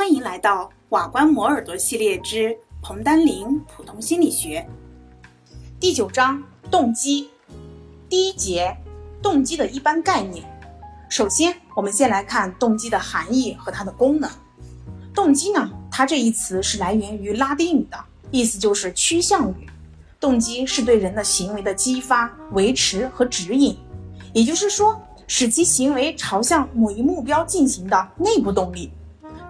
欢迎来到瓦官磨耳朵系列之彭丹林普通心理学第九章动机第一节动机的一般概念。首先，我们先来看动机的含义和它的功能。动机呢，它这一词是来源于拉丁语的，意思就是趋向于。动机是对人的行为的激发、维持和指引，也就是说，使其行为朝向某一目标进行的内部动力。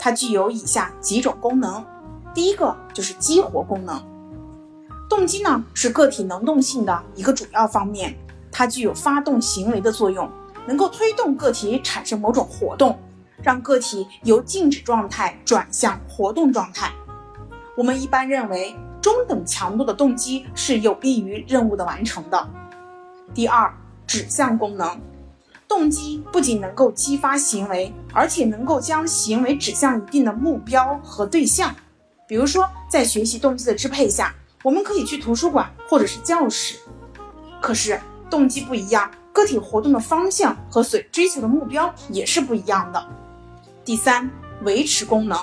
它具有以下几种功能，第一个就是激活功能。动机呢是个体能动性的一个主要方面，它具有发动行为的作用，能够推动个体产生某种活动，让个体由静止状态转向活动状态。我们一般认为，中等强度的动机是有利于任务的完成的。第二，指向功能。动机不仅能够激发行为，而且能够将行为指向一定的目标和对象。比如说，在学习动机的支配下，我们可以去图书馆或者是教室。可是，动机不一样，个体活动的方向和所追求的目标也是不一样的。第三，维持功能。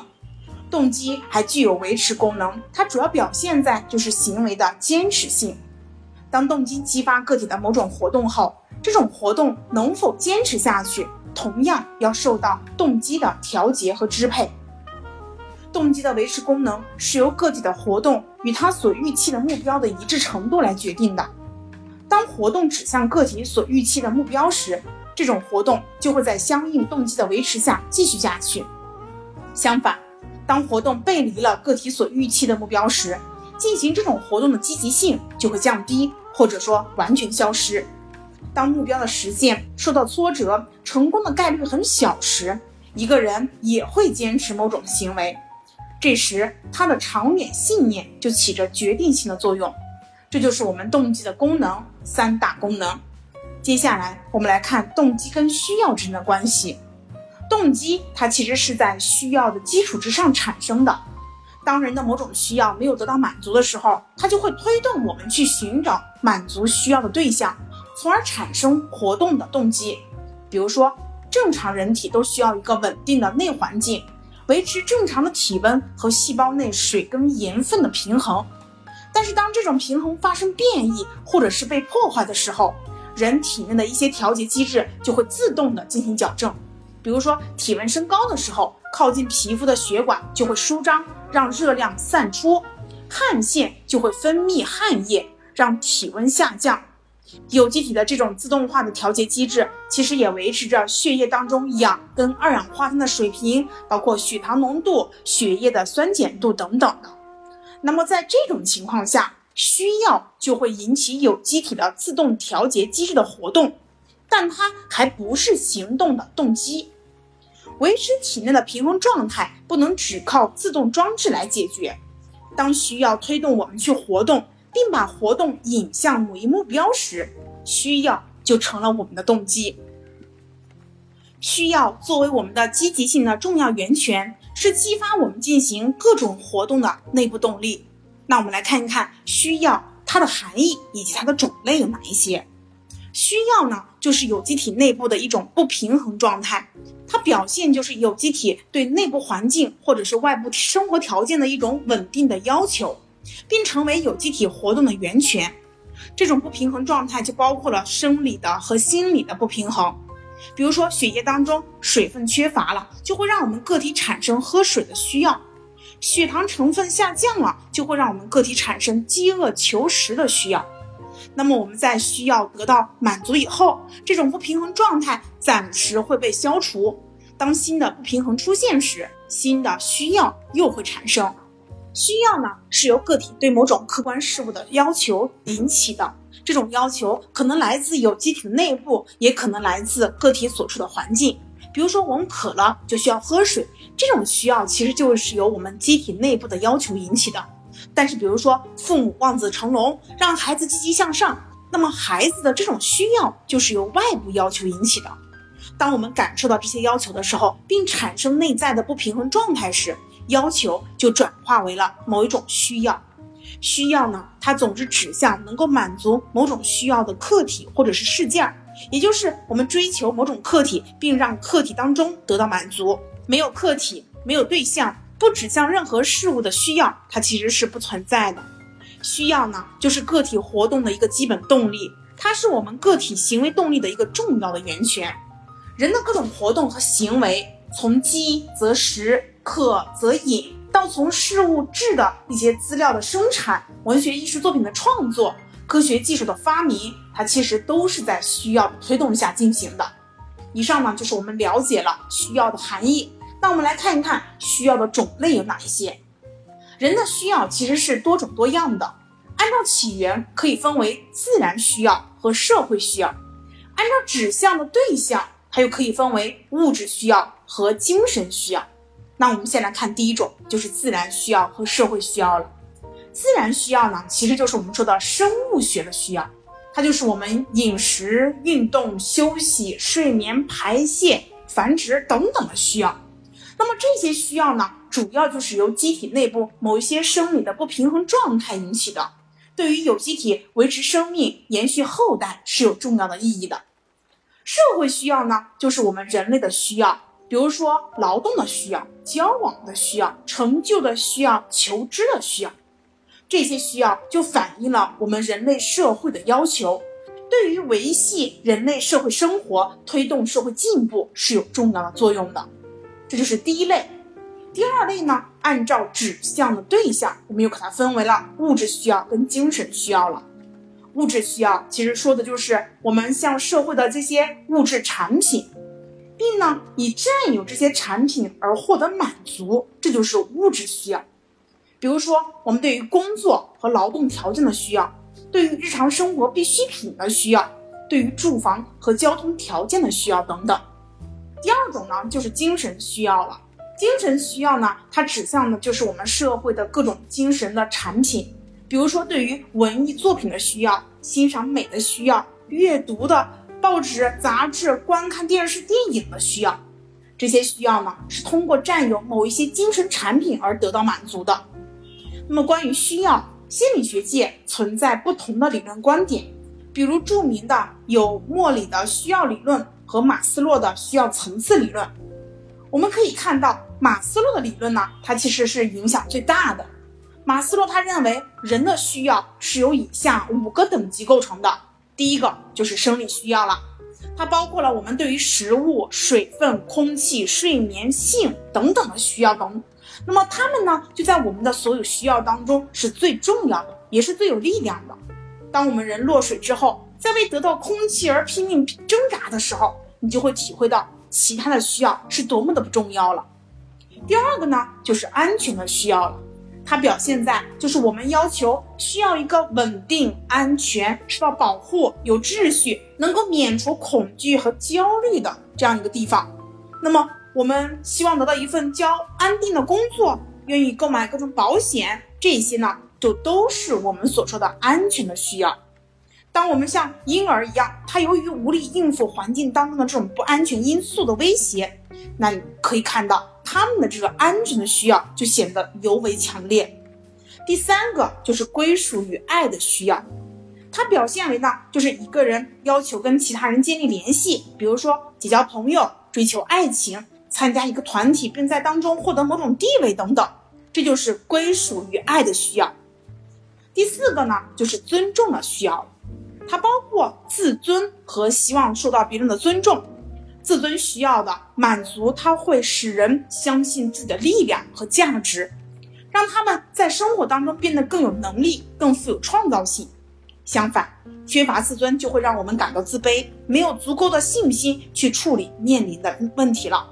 动机还具有维持功能，它主要表现在就是行为的坚持性。当动机激发个体的某种活动后，这种活动能否坚持下去，同样要受到动机的调节和支配。动机的维持功能是由个体的活动与他所预期的目标的一致程度来决定的。当活动指向个体所预期的目标时，这种活动就会在相应动机的维持下继续下去。相反，当活动背离了个体所预期的目标时，进行这种活动的积极性就会降低，或者说完全消失。当目标的实现受到挫折，成功的概率很小时，一个人也会坚持某种行为。这时，他的长远信念就起着决定性的作用。这就是我们动机的功能三大功能。接下来，我们来看动机跟需要之间的关系。动机它其实是在需要的基础之上产生的。当人的某种需要没有得到满足的时候，它就会推动我们去寻找满足需要的对象。从而产生活动的动机，比如说，正常人体都需要一个稳定的内环境，维持正常的体温和细胞内水跟盐分的平衡。但是，当这种平衡发生变异或者是被破坏的时候，人体内的一些调节机制就会自动的进行矫正。比如说，体温升高的时候，靠近皮肤的血管就会舒张，让热量散出；汗腺就会分泌汗液，让体温下降。有机体的这种自动化的调节机制，其实也维持着血液当中氧跟二氧化碳的水平，包括血糖浓度、血液的酸碱度等等的。那么在这种情况下，需要就会引起有机体的自动调节机制的活动，但它还不是行动的动机。维持体内的平衡状态不能只靠自动装置来解决，当需要推动我们去活动。并把活动引向某一目标时，需要就成了我们的动机。需要作为我们的积极性的重要源泉，是激发我们进行各种活动的内部动力。那我们来看一看需要它的含义以及它的种类有哪一些。需要呢，就是有机体内部的一种不平衡状态，它表现就是有机体对内部环境或者是外部生活条件的一种稳定的要求。并成为有机体活动的源泉。这种不平衡状态就包括了生理的和心理的不平衡。比如说，血液当中水分缺乏了，就会让我们个体产生喝水的需要；血糖成分下降了，就会让我们个体产生饥饿求食的需要。那么我们在需要得到满足以后，这种不平衡状态暂时会被消除。当新的不平衡出现时，新的需要又会产生。需要呢，是由个体对某种客观事物的要求引起的。这种要求可能来自有机体的内部，也可能来自个体所处的环境。比如说，我们渴了就需要喝水，这种需要其实就是由我们机体内部的要求引起的。但是，比如说父母望子成龙，让孩子积极向上，那么孩子的这种需要就是由外部要求引起的。当我们感受到这些要求的时候，并产生内在的不平衡状态时，要求就转化为了某一种需要，需要呢，它总是指向能够满足某种需要的客体或者是事件，也就是我们追求某种客体，并让客体当中得到满足。没有客体，没有对象，不指向任何事物的需要，它其实是不存在的。需要呢，就是个体活动的一个基本动力，它是我们个体行为动力的一个重要的源泉。人的各种活动和行为，从饥则食，渴则饮，到从事物质的一些资料的生产，文学艺术作品的创作，科学技术的发明，它其实都是在需要的推动下进行的。以上呢，就是我们了解了需要的含义。那我们来看一看需要的种类有哪一些。人的需要其实是多种多样的，按照起源可以分为自然需要和社会需要，按照指向的对象。它又可以分为物质需要和精神需要。那我们先来看第一种，就是自然需要和社会需要了。自然需要呢，其实就是我们说的生物学的需要，它就是我们饮食、运动、休息、睡眠、排泄、繁殖等等的需要。那么这些需要呢，主要就是由机体内部某一些生理的不平衡状态引起的，对于有机体维持生命、延续后代是有重要的意义的。社会需要呢，就是我们人类的需要，比如说劳动的需要、交往的需要、成就的需要、求知的需要，这些需要就反映了我们人类社会的要求，对于维系人类社会生活、推动社会进步是有重要的作用的。这就是第一类。第二类呢，按照指向的对象，我们又把它分为了物质需要跟精神需要了。物质需要其实说的就是我们向社会的这些物质产品，并呢以占有这些产品而获得满足，这就是物质需要。比如说，我们对于工作和劳动条件的需要，对于日常生活必需品的需要，对于住房和交通条件的需要等等。第二种呢，就是精神需要了。精神需要呢，它指向的就是我们社会的各种精神的产品。比如说，对于文艺作品的需要、欣赏美的需要、阅读的报纸、杂志、观看电视、电影的需要，这些需要呢，是通过占有某一些精神产品而得到满足的。那么，关于需要，心理学界存在不同的理论观点，比如著名的有莫里的需要理论和马斯洛的需要层次理论。我们可以看到，马斯洛的理论呢，它其实是影响最大的。马斯洛他认为人的需要是由以下五个等级构成的。第一个就是生理需要了，它包括了我们对于食物、水分、空气、睡眠、性等等的需要等。那么它们呢，就在我们的所有需要当中是最重要的，也是最有力量的。当我们人落水之后，在为得到空气而拼命挣扎的时候，你就会体会到其他的需要是多么的不重要了。第二个呢，就是安全的需要了。它表现在就是我们要求需要一个稳定、安全、受到保护、有秩序、能够免除恐惧和焦虑的这样一个地方。那么，我们希望得到一份较安定的工作，愿意购买各种保险，这些呢，就都是我们所说的安全的需要。当我们像婴儿一样，他由于无力应付环境当中的这种不安全因素的威胁，那你可以看到。他们的这个安全的需要就显得尤为强烈。第三个就是归属与爱的需要，它表现为呢，就是一个人要求跟其他人建立联系，比如说结交朋友、追求爱情、参加一个团体，并在当中获得某种地位等等，这就是归属与爱的需要。第四个呢，就是尊重的需要，它包括自尊和希望受到别人的尊重。自尊需要的满足，它会使人相信自己的力量和价值，让他们在生活当中变得更有能力、更富有创造性。相反，缺乏自尊就会让我们感到自卑，没有足够的信心去处理面临的问题了。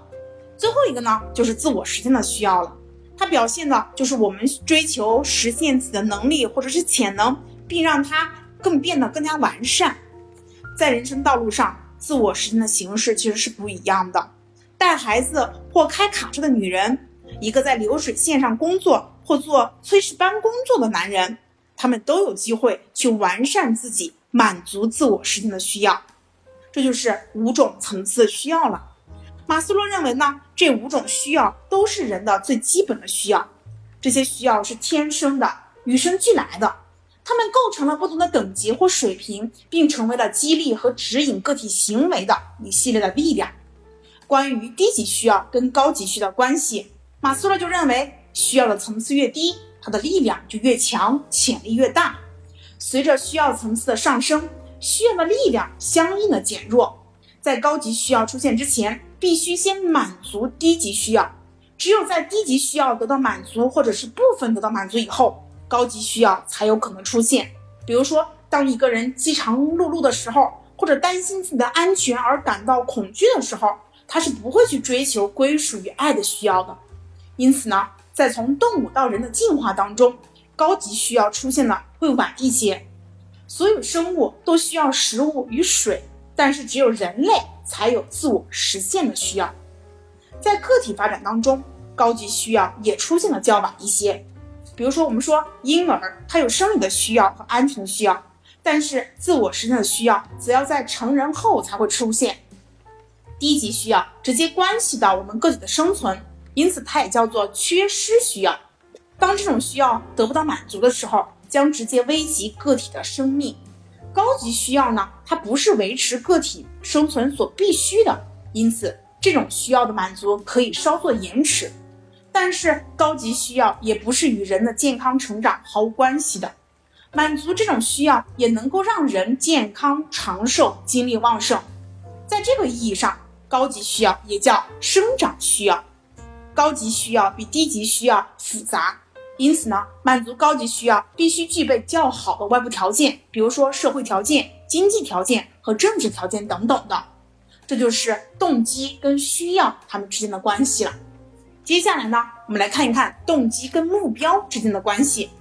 最后一个呢，就是自我实现的需要了，它表现的就是我们追求实现自己的能力或者是潜能，并让它更变得更加完善，在人生道路上。自我实现的形式其实是不一样的。带孩子或开卡车的女人，一个在流水线上工作或做炊事班工作的男人，他们都有机会去完善自己，满足自我实现的需要。这就是五种层次需要了。马斯洛认为呢，这五种需要都是人的最基本的需要，这些需要是天生的，与生俱来的。它们构成了不同的等级或水平，并成为了激励和指引个体行为的一系列的力量。关于低级需要跟高级需要的关系，马斯洛就认为，需要的层次越低，它的力量就越强，潜力越大。随着需要层次的上升，需要的力量相应的减弱。在高级需要出现之前，必须先满足低级需要。只有在低级需要得到满足，或者是部分得到满足以后，高级需要才有可能出现。比如说，当一个人饥肠辘辘的时候，或者担心自己的安全而感到恐惧的时候，他是不会去追求归属于爱的需要的。因此呢，在从动物到人的进化当中，高级需要出现的会晚一些。所有生物都需要食物与水，但是只有人类才有自我实现的需要。在个体发展当中，高级需要也出现的较晚一些。比如说，我们说婴儿他有生理的需要和安全的需要，但是自我实现的需要则要在成人后才会出现。低级需要直接关系到我们个体的生存，因此它也叫做缺失需要。当这种需要得不到满足的时候，将直接危及个体的生命。高级需要呢，它不是维持个体生存所必须的，因此这种需要的满足可以稍作延迟。但是高级需要也不是与人的健康成长毫无关系的，满足这种需要也能够让人健康长寿、精力旺盛。在这个意义上，高级需要也叫生长需要。高级需要比低级需要复杂。因此呢，满足高级需要必须具备较好的外部条件，比如说社会条件、经济条件和政治条件等等的。这就是动机跟需要它们之间的关系了。接下来呢，我们来看一看动机跟目标之间的关系。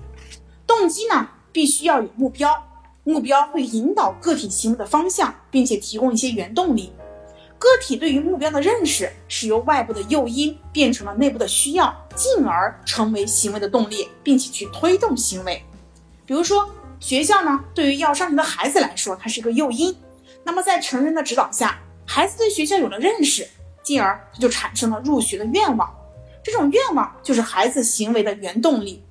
动机呢，必须要有目标，目标会引导个体行为的方向，并且提供一些原动力。个体对于目标的认识是由外部的诱因变成了内部的需要，进而成为行为的动力，并且去推动行为。比如说，学校呢，对于要上学的孩子来说，它是一个诱因。那么在成人的指导下，孩子对学校有了认识，进而他就产生了入学的愿望。这种愿望就是孩子行为的原动力。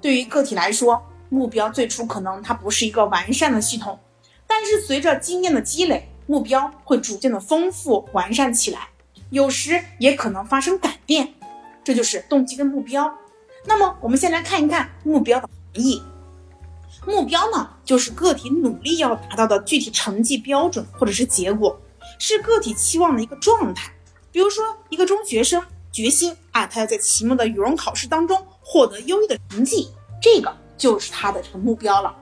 对于个体来说，目标最初可能它不是一个完善的系统，但是随着经验的积累。目标会逐渐的丰富完善起来，有时也可能发生改变，这就是动机跟目标。那么我们先来看一看目标的含义。目标呢，就是个体努力要达到的具体成绩标准或者是结果，是个体期望的一个状态。比如说，一个中学生决心啊，他要在期末的语文考试当中获得优异的成绩，这个就是他的这个目标了。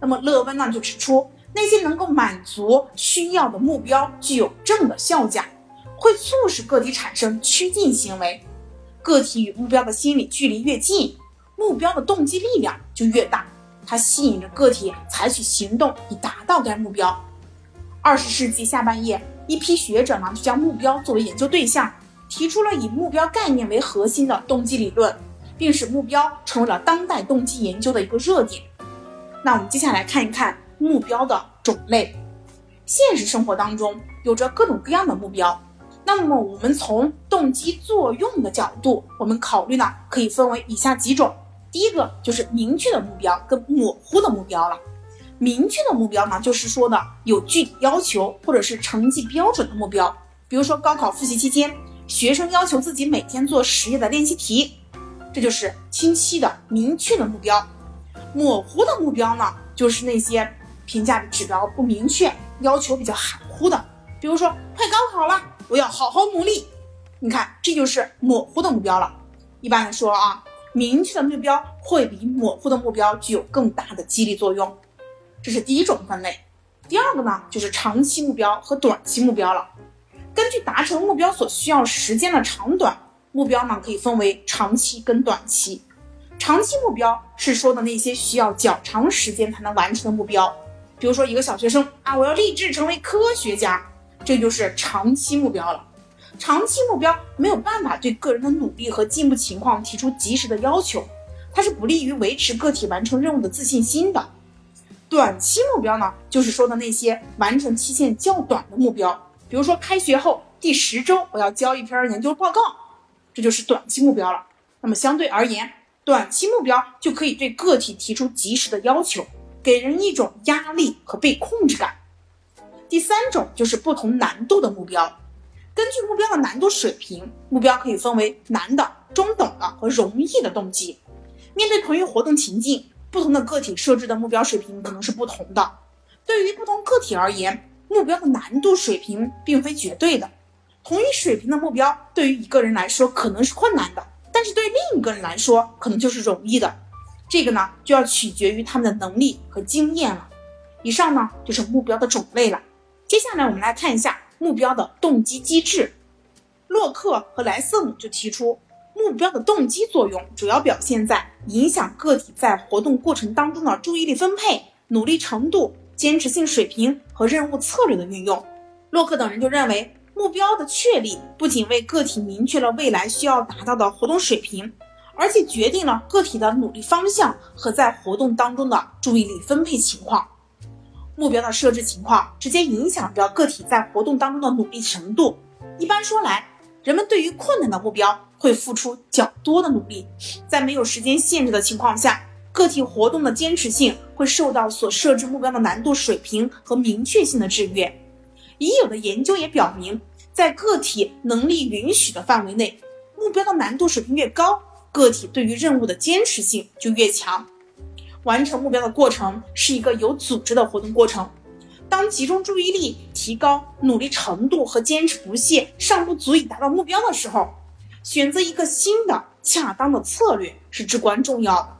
那么勒温呢就指出。那些能够满足需要的目标具有正的效价，会促使个体产生趋近行为。个体与目标的心理距离越近，目标的动机力量就越大，它吸引着个体采取行动以达到该目标。二十世纪下半叶，一批学者呢就将目标作为研究对象，提出了以目标概念为核心的动机理论，并使目标成为了当代动机研究的一个热点。那我们接下来看一看。目标的种类，现实生活当中有着各种各样的目标。那么我们从动机作用的角度，我们考虑呢，可以分为以下几种。第一个就是明确的目标跟模糊的目标了。明确的目标呢，就是说呢有具体要求或者是成绩标准的目标。比如说高考复习期间，学生要求自己每天做十页的练习题，这就是清晰的明确的目标。模糊的目标呢，就是那些。评价的指标不明确，要求比较含糊的，比如说快高考了，我要好好努力。你看，这就是模糊的目标了。一般来说啊，明确的目标会比模糊的目标具有更大的激励作用。这是第一种分类。第二个呢，就是长期目标和短期目标了。根据达成目标所需要时间的长短，目标呢可以分为长期跟短期。长期目标是说的那些需要较长时间才能完成的目标。比如说，一个小学生啊，我要立志成为科学家，这就是长期目标了。长期目标没有办法对个人的努力和进步情况提出及时的要求，它是不利于维持个体完成任务的自信心的。短期目标呢，就是说的那些完成期限较短的目标，比如说开学后第十周我要交一篇研究报告，这就是短期目标了。那么相对而言，短期目标就可以对个体提出及时的要求。给人一种压力和被控制感。第三种就是不同难度的目标，根据目标的难度水平，目标可以分为难的、中等的和容易的动机。面对同一活动情境，不同的个体设置的目标水平可能是不同的。对于不同个体而言，目标的难度水平并非绝对的。同一水平的目标，对于一个人来说可能是困难的，但是对另一个人来说可能就是容易的。这个呢，就要取决于他们的能力和经验了。以上呢，就是目标的种类了。接下来我们来看一下目标的动机机制。洛克和莱瑟姆就提出，目标的动机作用主要表现在影响个体在活动过程当中的注意力分配、努力程度、坚持性水平和任务策略的运用。洛克等人就认为，目标的确立不仅为个体明确了未来需要达到的活动水平，而且决定了个体的努力方向和在活动当中的注意力分配情况。目标的设置情况直接影响着个体在活动当中的努力程度。一般说来，人们对于困难的目标会付出较多的努力，在没有时间限制的情况下，个体活动的坚持性会受到所设置目标的难度水平和明确性的制约。已有的研究也表明，在个体能力允许的范围内，目标的难度水平越高，个体对于任务的坚持性就越强。完成目标的过程是一个有组织的活动过程。当集中注意力、提高努力程度和坚持不懈尚不足以达到目标的时候，选择一个新的恰当的策略是至关重要的。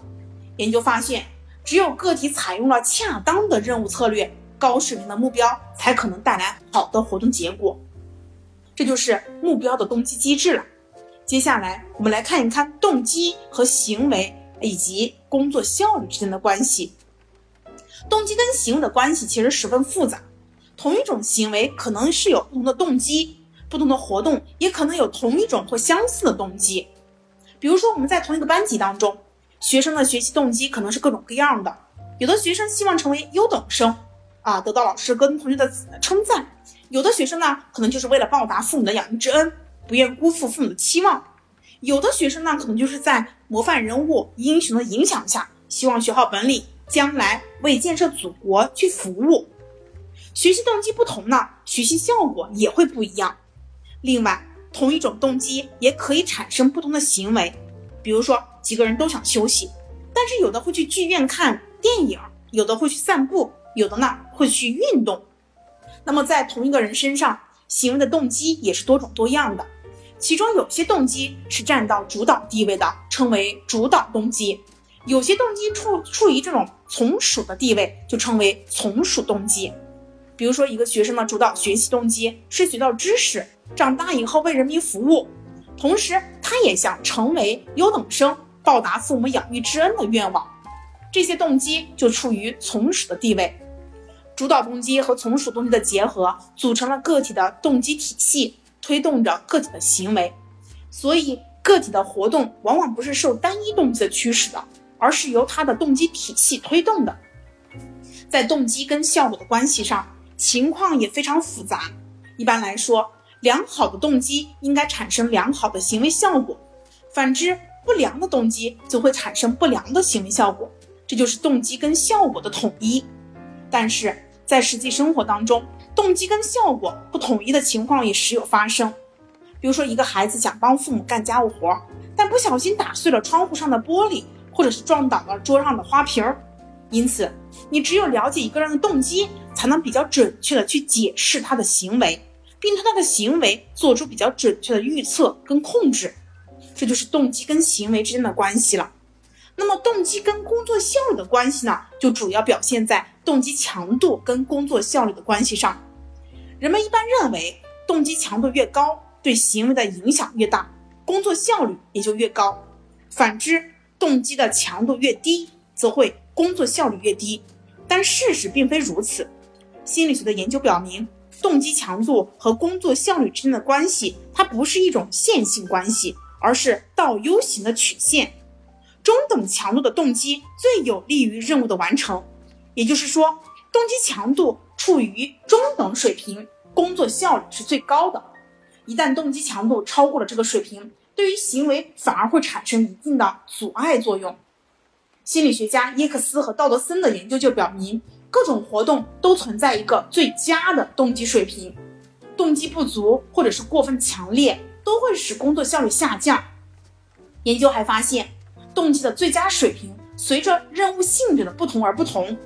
研究发现，只有个体采用了恰当的任务策略，高水平的目标才可能带来好的活动结果。这就是目标的动机机制了。接下来，我们来看一看动机和行为以及工作效率之间的关系。动机跟行为的关系其实十分复杂，同一种行为可能是有不同的动机，不同的活动也可能有同一种或相似的动机。比如说，我们在同一个班级当中，学生的学习动机可能是各种各样的。有的学生希望成为优等生，啊，得到老师跟同学的称赞；有的学生呢，可能就是为了报答父母的养育之恩，不愿辜负父母的期望；有的学生呢，可能就是在模范人物、英雄的影响下，希望学好本领。将来为建设祖国去服务，学习动机不同呢，学习效果也会不一样。另外，同一种动机也可以产生不同的行为，比如说几个人都想休息，但是有的会去剧院看电影，有的会去散步，有的呢会去运动。那么在同一个人身上，行为的动机也是多种多样的，其中有些动机是占到主导地位的，称为主导动机。有些动机处处于这种从属的地位，就称为从属动机。比如说，一个学生的主导学习动机是学到知识，长大以后为人民服务，同时他也想成为优等生，报答父母养育之恩的愿望。这些动机就处于从属的地位。主导动机和从属动机的结合，组成了个体的动机体系，推动着个体的行为。所以，个体的活动往往不是受单一动机的驱使的。而是由它的动机体系推动的，在动机跟效果的关系上，情况也非常复杂。一般来说，良好的动机应该产生良好的行为效果，反之，不良的动机则会产生不良的行为效果。这就是动机跟效果的统一。但是在实际生活当中，动机跟效果不统一的情况也时有发生。比如说，一个孩子想帮父母干家务活，但不小心打碎了窗户上的玻璃。或者是撞倒了桌上的花瓶儿，因此，你只有了解一个人的动机，才能比较准确的去解释他的行为，并对他的行为做出比较准确的预测跟控制。这就是动机跟行为之间的关系了。那么，动机跟工作效率的关系呢，就主要表现在动机强度跟工作效率的关系上。人们一般认为，动机强度越高，对行为的影响越大，工作效率也就越高。反之，动机的强度越低，则会工作效率越低，但事实并非如此。心理学的研究表明，动机强度和工作效率之间的关系，它不是一种线性关系，而是倒 U 型的曲线。中等强度的动机最有利于任务的完成，也就是说，动机强度处于中等水平，工作效率是最高的。一旦动机强度超过了这个水平，对于行为反而会产生一定的阻碍作用。心理学家耶克斯和道德森的研究就表明，各种活动都存在一个最佳的动机水平，动机不足或者是过分强烈，都会使工作效率下降。研究还发现，动机的最佳水平随着任务性质的不同而不同。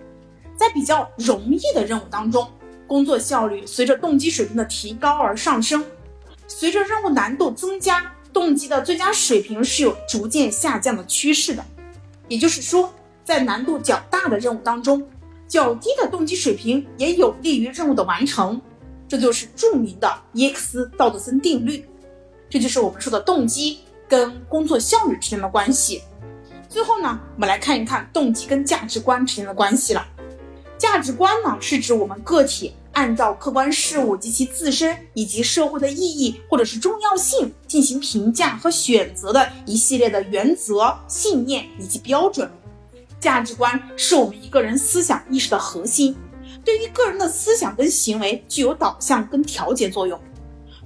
在比较容易的任务当中，工作效率随着动机水平的提高而上升；随着任务难度增加，动机的最佳水平是有逐渐下降的趋势的。也就是说，在难度较大的任务当中，较低的动机水平也有利于任务的完成。这就是著名的耶克斯道德森定律。这就是我们说的动机跟工作效率之间的关系。最后呢，我们来看一看动机跟价值观之间的关系了。价值观呢，是指我们个体按照客观事物及其自身以及社会的意义或者是重要性进行评价和选择的一系列的原则、信念以及标准。价值观是我们一个人思想意识的核心，对于个人的思想跟行为具有导向跟调节作用。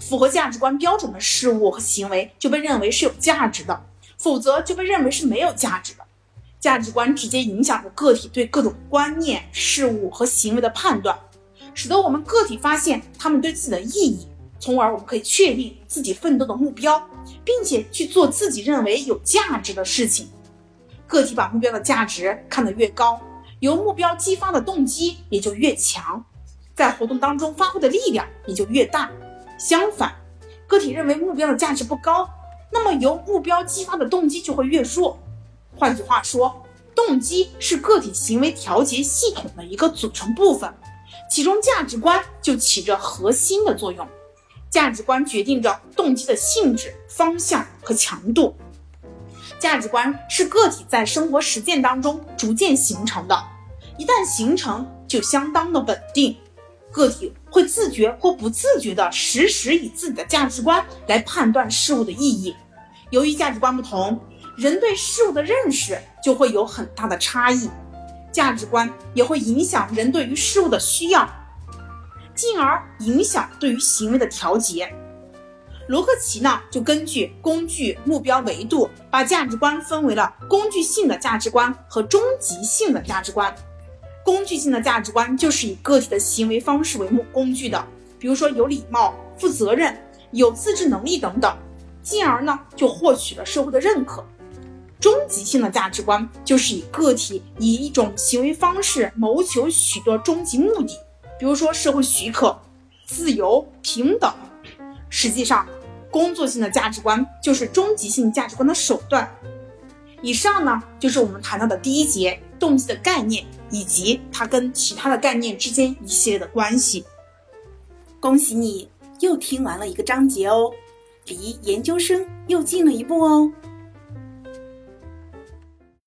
符合价值观标准的事物和行为就被认为是有价值的，否则就被认为是没有价值的。价值观直接影响着个体对各种观念、事物和行为的判断，使得我们个体发现他们对自己的意义，从而我们可以确定自己奋斗的目标，并且去做自己认为有价值的事情。个体把目标的价值看得越高，由目标激发的动机也就越强，在活动当中发挥的力量也就越大。相反，个体认为目标的价值不高，那么由目标激发的动机就会越弱。换句话说，动机是个体行为调节系统的一个组成部分，其中价值观就起着核心的作用。价值观决定着动机的性质、方向和强度。价值观是个体在生活实践当中逐渐形成的，一旦形成，就相当的稳定。个体会自觉或不自觉地时时以自己的价值观来判断事物的意义。由于价值观不同，人对事物的认识就会有很大的差异。价值观也会影响人对于事物的需要，进而影响对于行为的调节。罗克奇呢，就根据工具、目标维度，把价值观分为了工具性的价值观和终极性的价值观。工具性的价值观就是以个体的行为方式为目工具的，比如说有礼貌、负责任、有自制能力等等，进而呢就获取了社会的认可。终极性的价值观就是以个体以一种行为方式谋求许多终极目的，比如说社会许可、自由、平等。实际上，工作性的价值观就是终极性价值观的手段。以上呢就是我们谈到的第一节动机的概念。以及它跟其他的概念之间一系列的关系。恭喜你又听完了一个章节哦，离研究生又近了一步哦。